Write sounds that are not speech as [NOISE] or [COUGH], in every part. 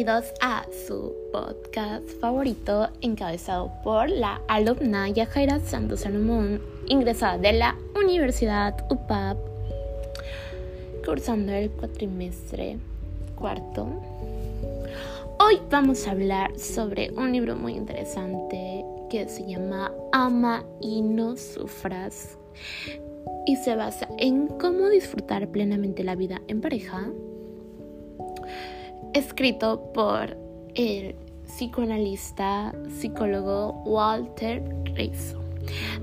bienvenidos a su podcast favorito encabezado por la alumna Yajaira Santos Salomón, ingresada de la Universidad UPAP, cursando el cuatrimestre cuarto. Hoy vamos a hablar sobre un libro muy interesante que se llama Ama y no sufras y se basa en cómo disfrutar plenamente la vida en pareja escrito por el psicoanalista, psicólogo Walter Rizzo.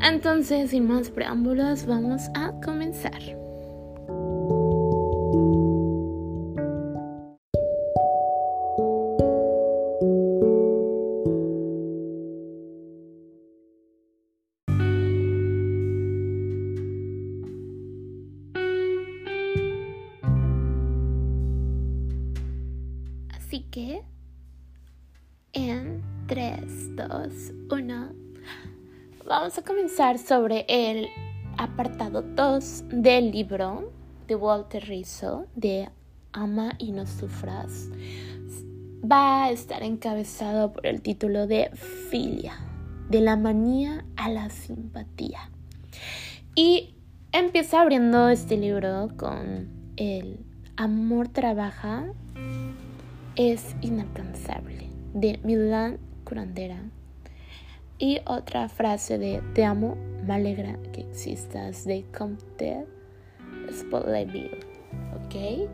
Entonces, sin más preámbulos, vamos a comenzar. 3, 2, 1, vamos a comenzar sobre el apartado 2 del libro de Walter Rizzo de Ama y no sufras. Va a estar encabezado por el título de Filia, de la manía a la simpatía. Y empieza abriendo este libro con el amor trabaja es inalcanzable de Milan Curandera. Y otra frase de Te amo, me alegra que existas de Comte Spoleville. ¿Ok?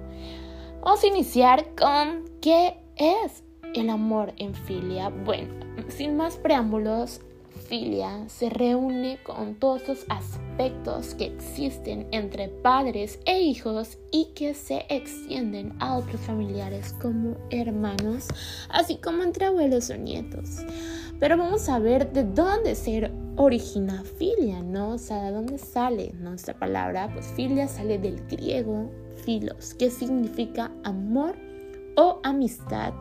Vamos a iniciar con ¿qué es el amor en filia? Bueno, sin más preámbulos, filia se reúne con todos los aspectos que existen entre padres e hijos y que se extienden a otros familiares como hermanos, así como entre abuelos o nietos. Pero vamos a ver de dónde se origina filia, ¿no? O sea, de dónde sale nuestra palabra. Pues filia sale del griego filos, que significa amor o amistad,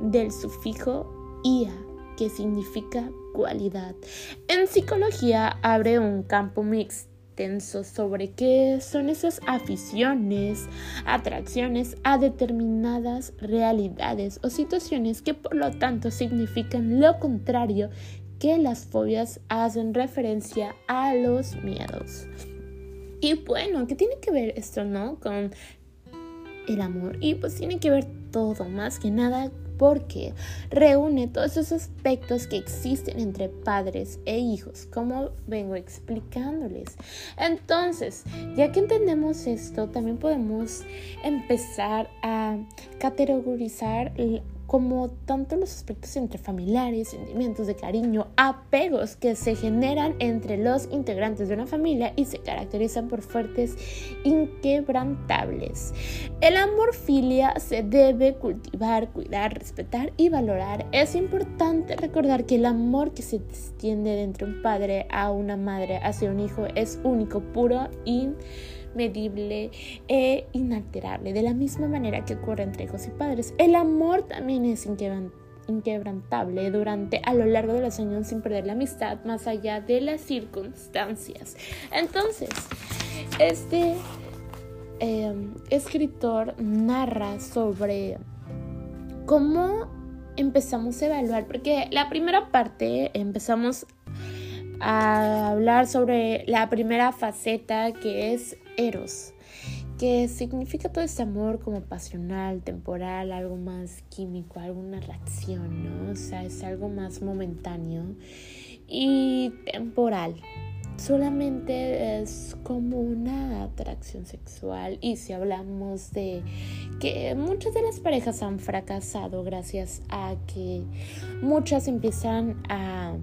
del sufijo ia, que significa cualidad. En psicología abre un campo muy sobre qué son esas aficiones, atracciones a determinadas realidades o situaciones que por lo tanto significan lo contrario que las fobias hacen referencia a los miedos. Y bueno, ¿qué tiene que ver esto, no? Con el amor. Y pues tiene que ver todo, más que nada porque reúne todos esos aspectos que existen entre padres e hijos, como vengo explicándoles. Entonces, ya que entendemos esto, también podemos empezar a categorizar como tanto los aspectos entre familiares, sentimientos de cariño, apegos que se generan entre los integrantes de una familia y se caracterizan por fuertes inquebrantables. El amor filia se debe cultivar, cuidar, respetar y valorar. Es importante recordar que el amor que se extiende de entre un padre a una madre hacia un hijo es único, puro y medible e inalterable. De la misma manera que ocurre entre hijos y padres, el amor también es inquebrantable durante a lo largo de los años sin perder la amistad más allá de las circunstancias. Entonces, este em, escritor narra sobre cómo empezamos a evaluar, porque la primera parte empezamos a hablar sobre la primera faceta que es Eros, que significa todo este amor como pasional, temporal, algo más químico, alguna reacción, ¿no? O sea, es algo más momentáneo y temporal. Solamente es como una atracción sexual y si hablamos de que muchas de las parejas han fracasado gracias a que muchas empiezan a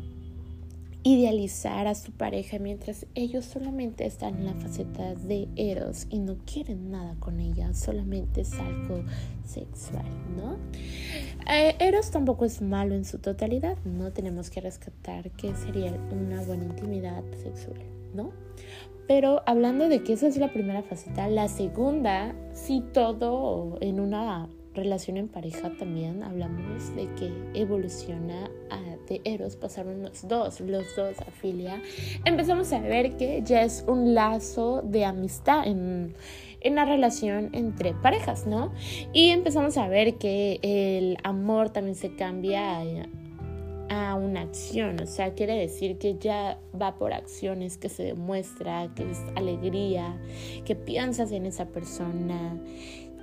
idealizar a su pareja mientras ellos solamente están en la faceta de Eros y no quieren nada con ella, solamente es algo sexual, ¿no? Eh, Eros tampoco es malo en su totalidad, no tenemos que rescatar que sería una buena intimidad sexual, ¿no? Pero hablando de que esa es la primera faceta, la segunda, si todo en una relación en pareja también hablamos de que evoluciona a, de Eros, pasaron los dos, los dos a filia, empezamos a ver que ya es un lazo de amistad en, en la relación entre parejas, ¿no? Y empezamos a ver que el amor también se cambia a, una acción, o sea, quiere decir que ya va por acciones, que se demuestra, que es alegría, que piensas en esa persona,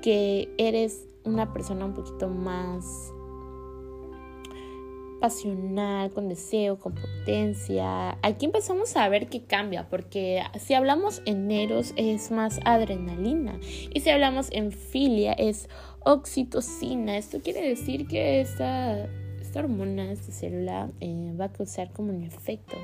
que eres una persona un poquito más pasional, con deseo, con potencia. Aquí empezamos a ver que cambia, porque si hablamos en Eros es más adrenalina y si hablamos en filia es oxitocina. Esto quiere decir que esta, esta hormona, esta célula eh, va a causar como un efecto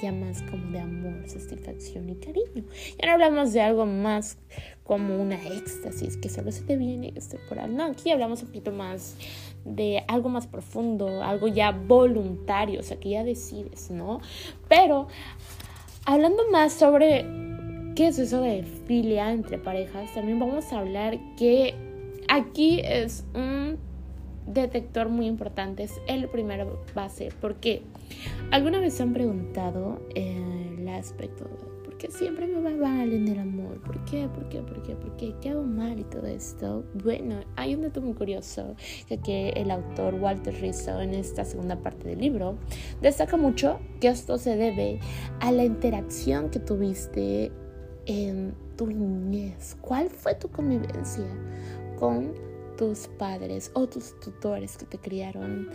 ya más como de amor, satisfacción y cariño. Y ahora hablamos de algo más como una éxtasis que solo se te viene temporal. No, aquí hablamos un poquito más de algo más profundo, algo ya voluntario, o sea, que ya decides, ¿no? Pero hablando más sobre qué es eso de filia entre parejas, también vamos a hablar que aquí es un detector muy importante, es el primer base, porque alguna vez se han preguntado eh, el aspecto que siempre me va mal en el amor. ¿Por qué? ¿Por qué? ¿Por qué? ¿Por qué? ¿Qué hago mal y todo esto? Bueno, hay un dato muy curioso que el autor Walter Rizzo en esta segunda parte del libro destaca mucho que esto se debe a la interacción que tuviste en tu niñez. ¿Cuál fue tu convivencia con tus padres o tus tutores que te criaron.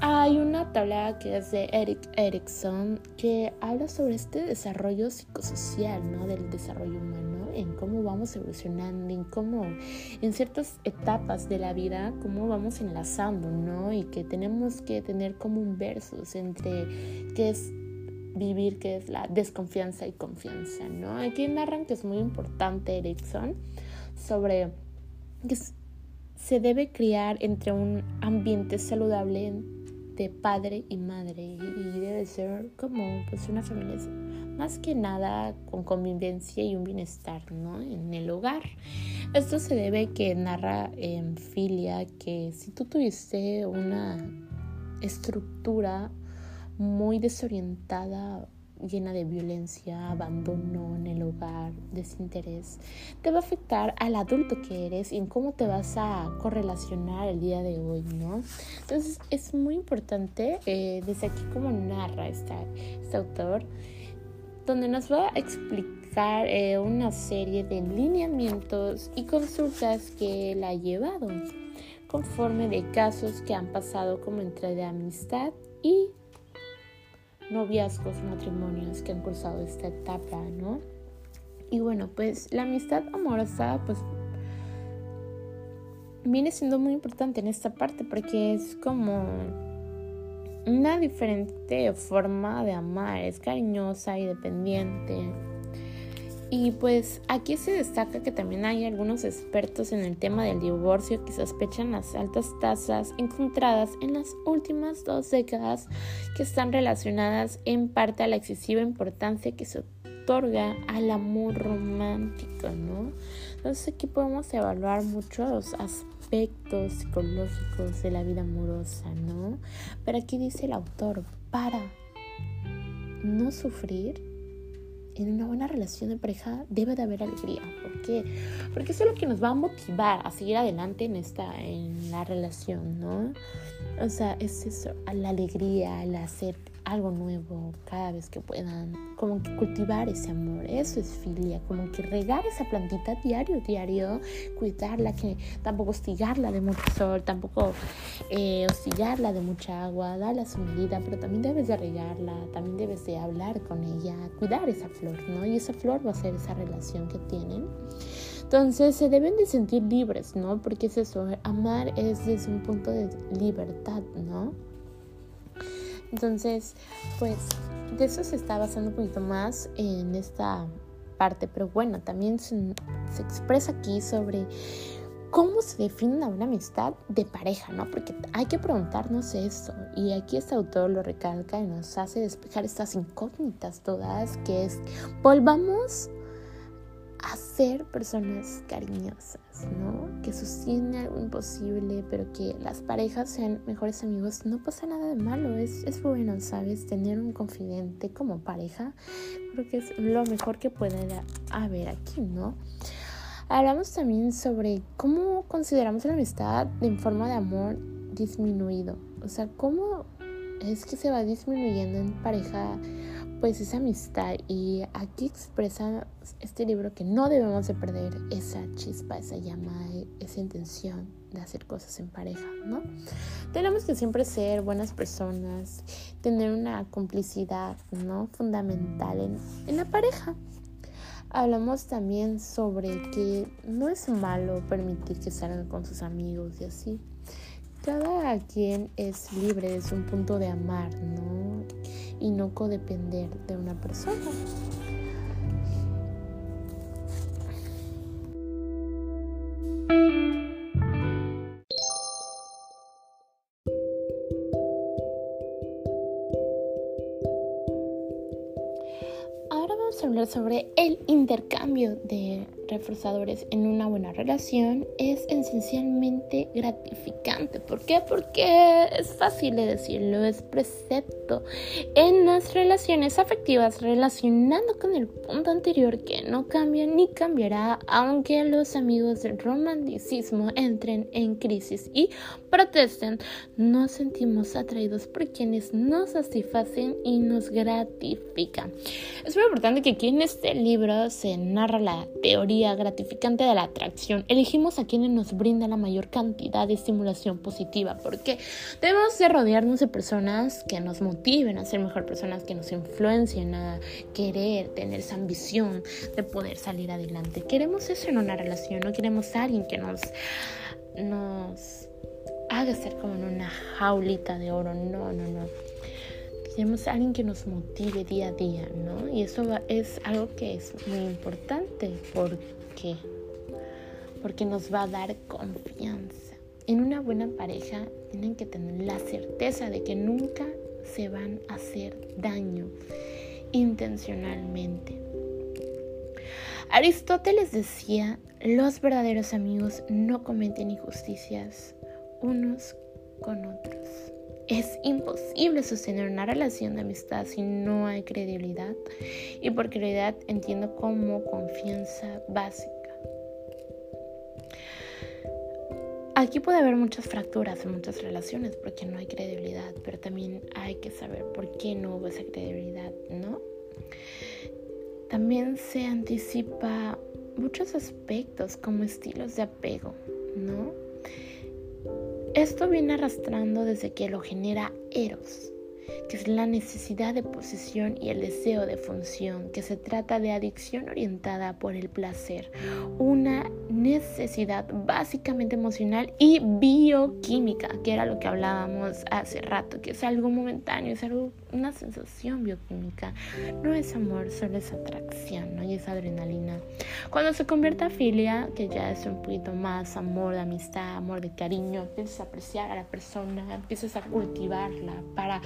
Hay una tabla que es de Eric Erickson que habla sobre este desarrollo psicosocial, ¿no? Del desarrollo humano, en cómo vamos evolucionando, en cómo en ciertas etapas de la vida, cómo vamos enlazando, ¿no? Y que tenemos que tener como un versus entre qué es vivir, qué es la desconfianza y confianza, ¿no? Aquí narran que es muy importante Erickson sobre que se debe criar entre un ambiente saludable de padre y madre y debe ser como pues una familia más que nada con convivencia y un bienestar ¿no? en el hogar. Esto se debe que narra en Filia que si tú tuviste una estructura muy desorientada llena de violencia, abandono en el hogar, desinterés, te va a afectar al adulto que eres y en cómo te vas a correlacionar el día de hoy, ¿no? Entonces es muy importante, eh, desde aquí como narra este autor, donde nos va a explicar eh, una serie de lineamientos y consultas que él ha llevado conforme de casos que han pasado como entre de amistad y noviazgos, matrimonios que han cruzado esta etapa, ¿no? Y bueno, pues la amistad amorosa, pues viene siendo muy importante en esta parte porque es como una diferente forma de amar, es cariñosa y dependiente y pues aquí se destaca que también hay algunos expertos en el tema del divorcio que sospechan las altas tasas encontradas en las últimas dos décadas que están relacionadas en parte a la excesiva importancia que se otorga al amor romántico, ¿no? Entonces aquí podemos evaluar muchos aspectos psicológicos de la vida amorosa, ¿no? Pero aquí dice el autor, para no sufrir, en una buena relación de pareja debe de haber alegría. ¿Por qué? Porque eso es lo que nos va a motivar a seguir adelante en esta, en la relación, ¿no? O sea, es eso, la alegría, el hacer algo nuevo cada vez que puedan, como que cultivar ese amor, eso es filia, como que regar esa plantita diario, diario, cuidarla, que tampoco hostigarla de mucho sol, tampoco eh, hostigarla de mucha agua, darle su medida, pero también debes de regarla, también debes de hablar con ella, cuidar esa flor, ¿no? Y esa flor va a ser esa relación que tienen. Entonces se deben de sentir libres, ¿no? Porque es eso, amar es desde un punto de libertad, ¿no? Entonces, pues de eso se está basando un poquito más en esta parte, pero bueno, también se, expresa aquí sobre cómo se define una amistad de pareja, ¿no? Porque hay que preguntarnos eso. Y aquí este autor lo recalca y nos hace despejar estas incógnitas todas, que es, volvamos a ser personas cariñosas, ¿no? Que sostiene algo imposible, pero que las parejas sean mejores amigos, no pasa nada de malo, es, es bueno, ¿sabes? Tener un confidente como pareja, creo que es lo mejor que puede haber aquí, ¿no? Hablamos también sobre cómo consideramos la amistad en forma de amor disminuido. O sea, cómo es que se va disminuyendo en pareja pues esa amistad y aquí expresa este libro que no debemos de perder esa chispa, esa llama, esa intención de hacer cosas en pareja, ¿no? Tenemos que siempre ser buenas personas, tener una complicidad, ¿no? Fundamental en, la pareja. Hablamos también sobre que no es malo permitir que salgan con sus amigos y así. Cada quien es libre desde un punto de amar, ¿no? Y no codepender de una persona. Ahora vamos a hablar sobre el intercambio de reforzadores en una buena relación es esencialmente gratificante. ¿Por qué? Porque es fácil de decirlo, es precepto en las relaciones afectivas relacionando con el punto anterior que no cambia ni cambiará aunque los amigos del romanticismo entren en crisis y protesten. Nos sentimos atraídos por quienes nos satisfacen y nos gratifican. Es muy importante que aquí en este libro se narra la teoría gratificante de la atracción. Elegimos a quienes nos brindan la mayor cantidad de estimulación positiva porque debemos de rodearnos de personas que nos motiven a ser mejor personas, que nos influencien a querer, tener esa ambición de poder salir adelante. Queremos eso en una relación, no queremos a alguien que nos, nos haga ser como en una jaulita de oro, no, no, no tenemos alguien que nos motive día a día, ¿no? Y eso es algo que es muy importante. ¿Por qué? Porque nos va a dar confianza. En una buena pareja tienen que tener la certeza de que nunca se van a hacer daño intencionalmente. Aristóteles decía, los verdaderos amigos no cometen injusticias unos con otros. Es imposible sostener una relación de amistad si no hay credibilidad. Y por credibilidad entiendo como confianza básica. Aquí puede haber muchas fracturas en muchas relaciones porque no hay credibilidad, pero también hay que saber por qué no hubo esa credibilidad, ¿no? También se anticipa muchos aspectos como estilos de apego, ¿no? Esto viene arrastrando desde que lo genera Eros, que es la necesidad de posesión y el deseo de función, que se trata de adicción orientada por el placer, una necesidad básicamente emocional y bioquímica, que era lo que hablábamos hace rato, que es algo momentáneo, es algo, una sensación bioquímica, no es amor, solo es atracción, ¿no? Y es adrenalina. Cuando se convierte a filia, que ya es un poquito más amor de amistad, amor de cariño, empiezas a apreciar a la persona, empiezas a cultivarla para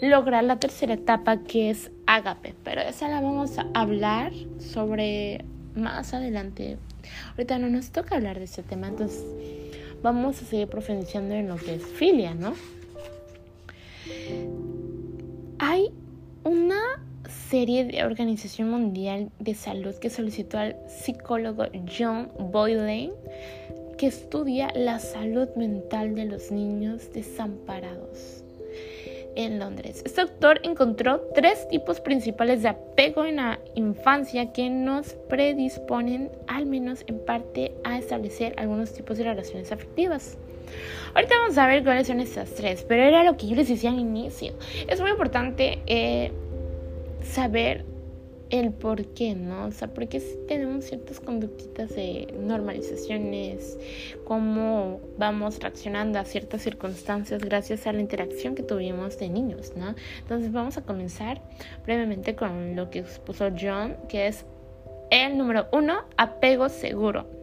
lograr la tercera etapa que es agape, pero esa la vamos a hablar sobre más adelante. Ahorita no nos toca hablar de ese tema, entonces vamos a seguir profundizando en lo que es filia, ¿no? Hay una serie de Organización Mundial de Salud que solicitó al psicólogo John Boyle que estudia la salud mental de los niños desamparados en Londres. Este autor encontró tres tipos principales de apego en la infancia que nos predisponen, al menos en parte, a establecer algunos tipos de relaciones afectivas. Ahorita vamos a ver cuáles son estas tres, pero era lo que yo les decía al inicio. Es muy importante eh, saber el por qué, ¿no? O sea, porque si tenemos ciertas conductitas de normalizaciones, cómo vamos reaccionando a ciertas circunstancias gracias a la interacción que tuvimos de niños, ¿no? Entonces vamos a comenzar brevemente con lo que expuso John, que es el número uno, apego seguro.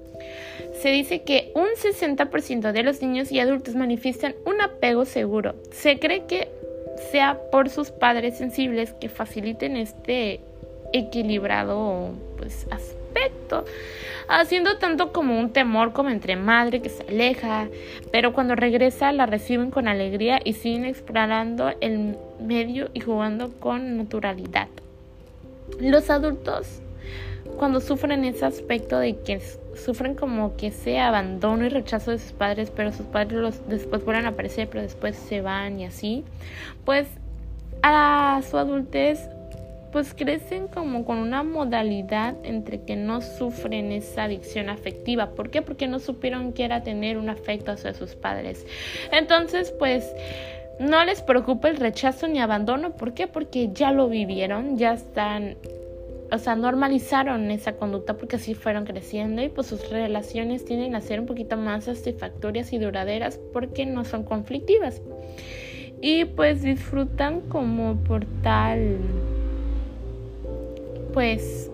Se dice que un 60% de los niños y adultos manifiestan un apego seguro. Se cree que sea por sus padres sensibles que faciliten este equilibrado pues, aspecto, haciendo tanto como un temor como entre madre que se aleja, pero cuando regresa la reciben con alegría y siguen explorando el medio y jugando con naturalidad. Los adultos cuando sufren ese aspecto de que sufren como que ese abandono y rechazo de sus padres, pero sus padres los después vuelven a aparecer, pero después se van y así, pues a su adultez pues crecen como con una modalidad entre que no sufren esa adicción afectiva. ¿Por qué? Porque no supieron que era tener un afecto hacia sus padres. Entonces, pues no les preocupa el rechazo ni abandono. ¿Por qué? Porque ya lo vivieron, ya están o sea, normalizaron esa conducta porque así fueron creciendo y pues sus relaciones tienden a ser un poquito más satisfactorias y duraderas porque no son conflictivas. Y pues disfrutan como por tal, pues,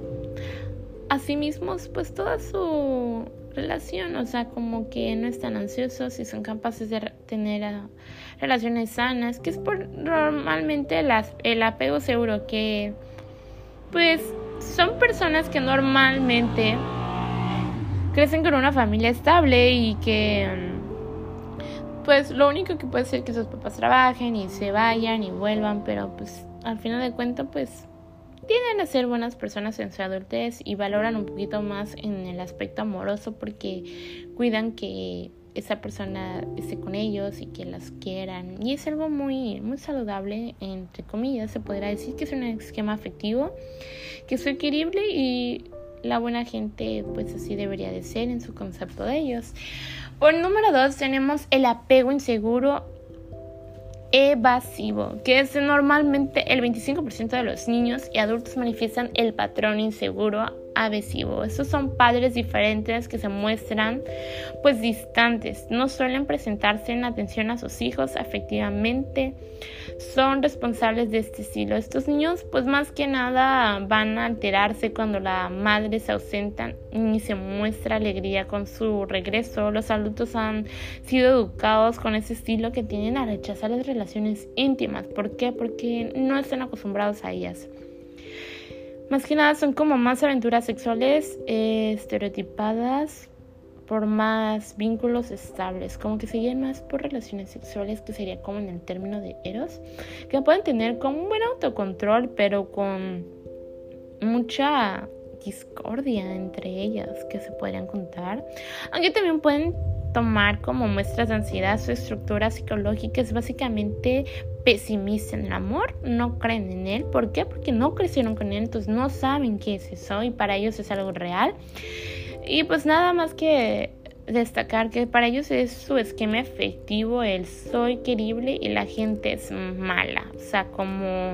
a sí mismos, pues toda su relación, o sea, como que no están ansiosos y son capaces de tener ah, relaciones sanas, que es por normalmente el apego seguro que pues son personas que normalmente crecen con una familia estable y que pues lo único que puede ser que sus papás trabajen y se vayan y vuelvan, pero pues al final de cuentas pues tienden a ser buenas personas en su adultez y valoran un poquito más en el aspecto amoroso porque cuidan que esa persona esté con ellos y que las quieran. Y es algo muy, muy saludable, entre comillas, se podrá decir que es un esquema afectivo, que es querible y la buena gente pues así debería de ser en su concepto de ellos. Por número dos tenemos el apego inseguro evasivo, que es normalmente el 25% de los niños y adultos manifiestan el patrón inseguro avesivo. Estos son padres diferentes que se muestran pues distantes, no suelen presentarse en atención a sus hijos afectivamente, son responsables de este estilo. Estos niños pues más que nada van a alterarse cuando la madre se ausenta y se muestra alegría con su regreso. Los adultos han sido educados con ese estilo que tienen a rechazar las relaciones íntimas. ¿Por qué? Porque no están acostumbrados a ellas. Más que nada son como más aventuras sexuales eh, estereotipadas por más vínculos estables, como que se guían más por relaciones sexuales, que sería como en el término de eros, que pueden tener como un buen autocontrol, pero con mucha discordia entre ellas que se podrían contar, aunque también pueden tomar como muestras de ansiedad su estructura psicológica es básicamente pesimista en el amor, no creen en él. ¿Por qué? Porque no crecieron con él, entonces no saben qué es eso y para ellos es algo real. Y pues nada más que destacar que para ellos es su esquema efectivo, el soy querible y la gente es mala. O sea, como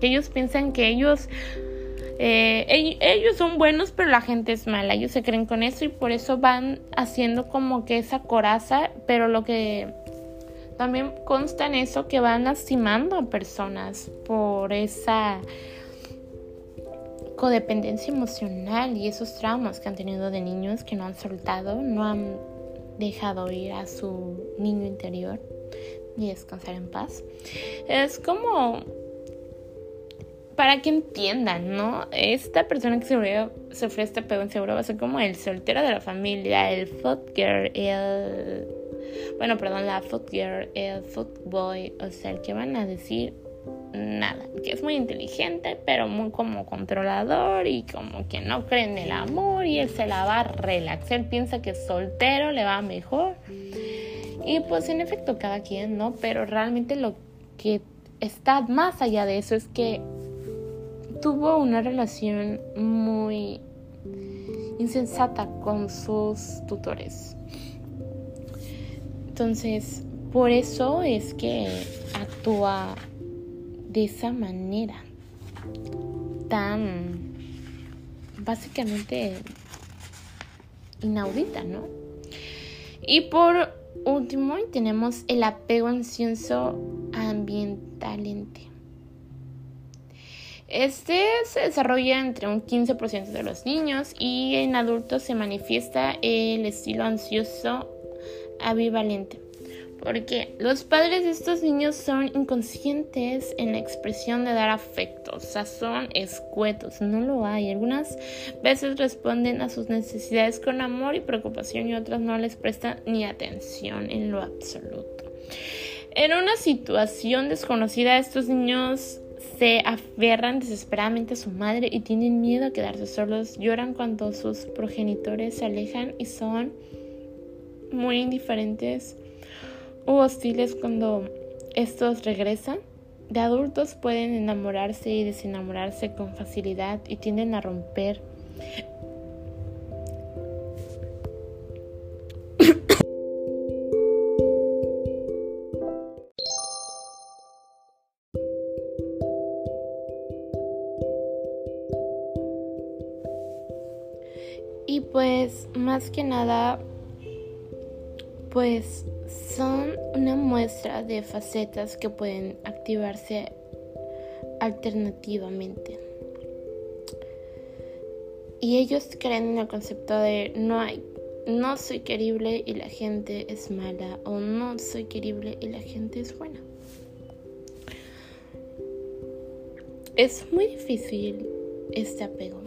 ellos piensan que ellos eh, ellos son buenos, pero la gente es mala. Ellos se creen con eso y por eso van haciendo como que esa coraza, pero lo que también consta en eso que van lastimando a personas por esa codependencia emocional y esos traumas que han tenido de niños que no han soltado, no han dejado ir a su niño interior ni descansar en paz. Es como para que entiendan, ¿no? Esta persona que se sufrió este pedo seguro va a ser como el soltero de la familia, el girl, el... Bueno, perdón, la foot girl, el foot boy, o sea, el que van a decir nada, que es muy inteligente, pero muy como controlador y como que no cree en el amor y él se la va a relaxar, él piensa que soltero le va mejor. Y pues en efecto cada quien, ¿no? Pero realmente lo que está más allá de eso es que tuvo una relación muy insensata con sus tutores. Entonces, por eso es que actúa de esa manera tan básicamente inaudita, ¿no? Y por último tenemos el apego ansioso ambientalente. Este se desarrolla entre un 15% de los niños y en adultos se manifiesta el estilo ansioso avivalente. Porque los padres de estos niños son inconscientes en la expresión de dar afecto, o sea, son escuetos, no lo hay. Algunas veces responden a sus necesidades con amor y preocupación y otras no les prestan ni atención en lo absoluto. En una situación desconocida, estos niños se aferran desesperadamente a su madre y tienen miedo a quedarse solos, lloran cuando sus progenitores se alejan y son muy indiferentes o hostiles cuando estos regresan. De adultos pueden enamorarse y desenamorarse con facilidad y tienden a romper Y pues más que nada, pues son una muestra de facetas que pueden activarse alternativamente. Y ellos creen en el concepto de no hay, no soy querible y la gente es mala o no soy querible y la gente es buena. Es muy difícil este apego.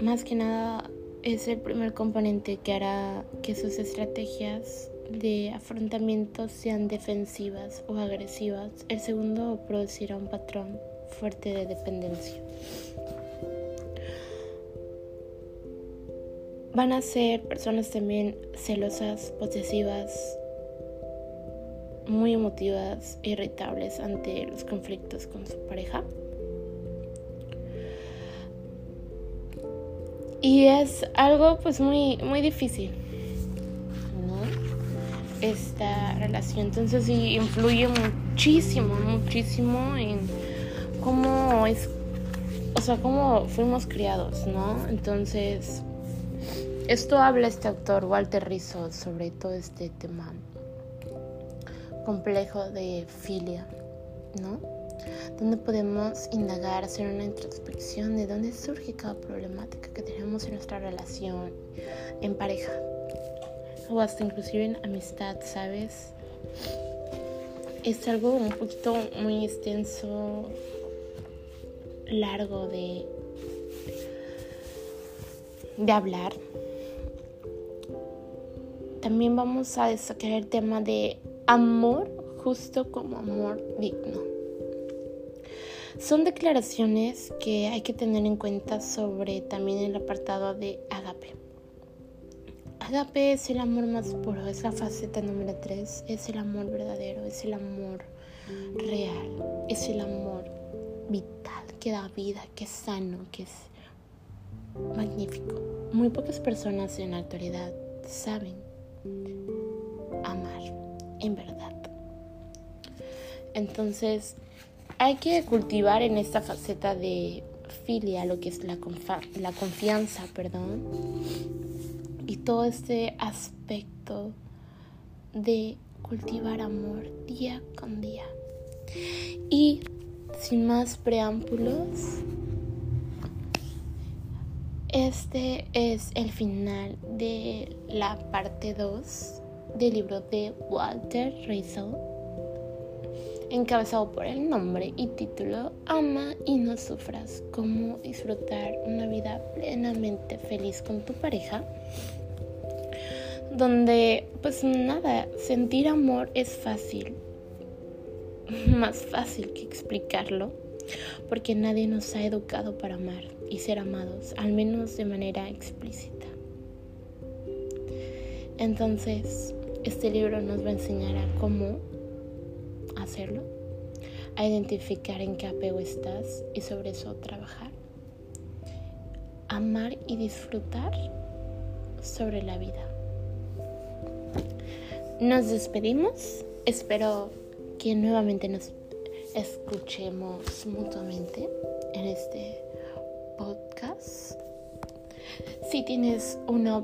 Más que nada es el primer componente que hará que sus estrategias de afrontamiento sean defensivas o agresivas. El segundo producirá un patrón fuerte de dependencia. Van a ser personas también celosas, posesivas, muy emotivas, irritables ante los conflictos con su pareja. Y es algo pues muy, muy difícil. Esta relación. Entonces sí influye muchísimo, muchísimo en cómo es, o sea, cómo fuimos criados, ¿no? Entonces, esto habla este autor, Walter Rizzo, sobre todo este tema complejo de filia, ¿no? donde podemos indagar, hacer una introspección de dónde surge cada problemática que tenemos en nuestra relación, en pareja, o hasta inclusive en amistad, ¿sabes? Es algo un poquito muy extenso, largo de, de hablar. También vamos a destacar el tema de amor justo como amor digno. Son declaraciones que hay que tener en cuenta sobre también el apartado de agape. Agape es el amor más puro, es la faceta número 3, es el amor verdadero, es el amor real, es el amor vital, que da vida, que es sano, que es magnífico. Muy pocas personas en la actualidad saben amar en verdad. Entonces, hay que cultivar en esta faceta de filia lo que es la, la confianza, perdón, y todo este aspecto de cultivar amor día con día. Y sin más preámbulos, este es el final de la parte 2 del libro de Walter Rizzo encabezado por el nombre y título Ama y no sufras, cómo disfrutar una vida plenamente feliz con tu pareja, donde pues nada, sentir amor es fácil, [LAUGHS] más fácil que explicarlo, porque nadie nos ha educado para amar y ser amados, al menos de manera explícita. Entonces, este libro nos va a enseñar a cómo hacerlo, a identificar en qué apego estás y sobre eso trabajar. Amar y disfrutar sobre la vida. Nos despedimos. Espero que nuevamente nos escuchemos mutuamente en este podcast. Si tienes una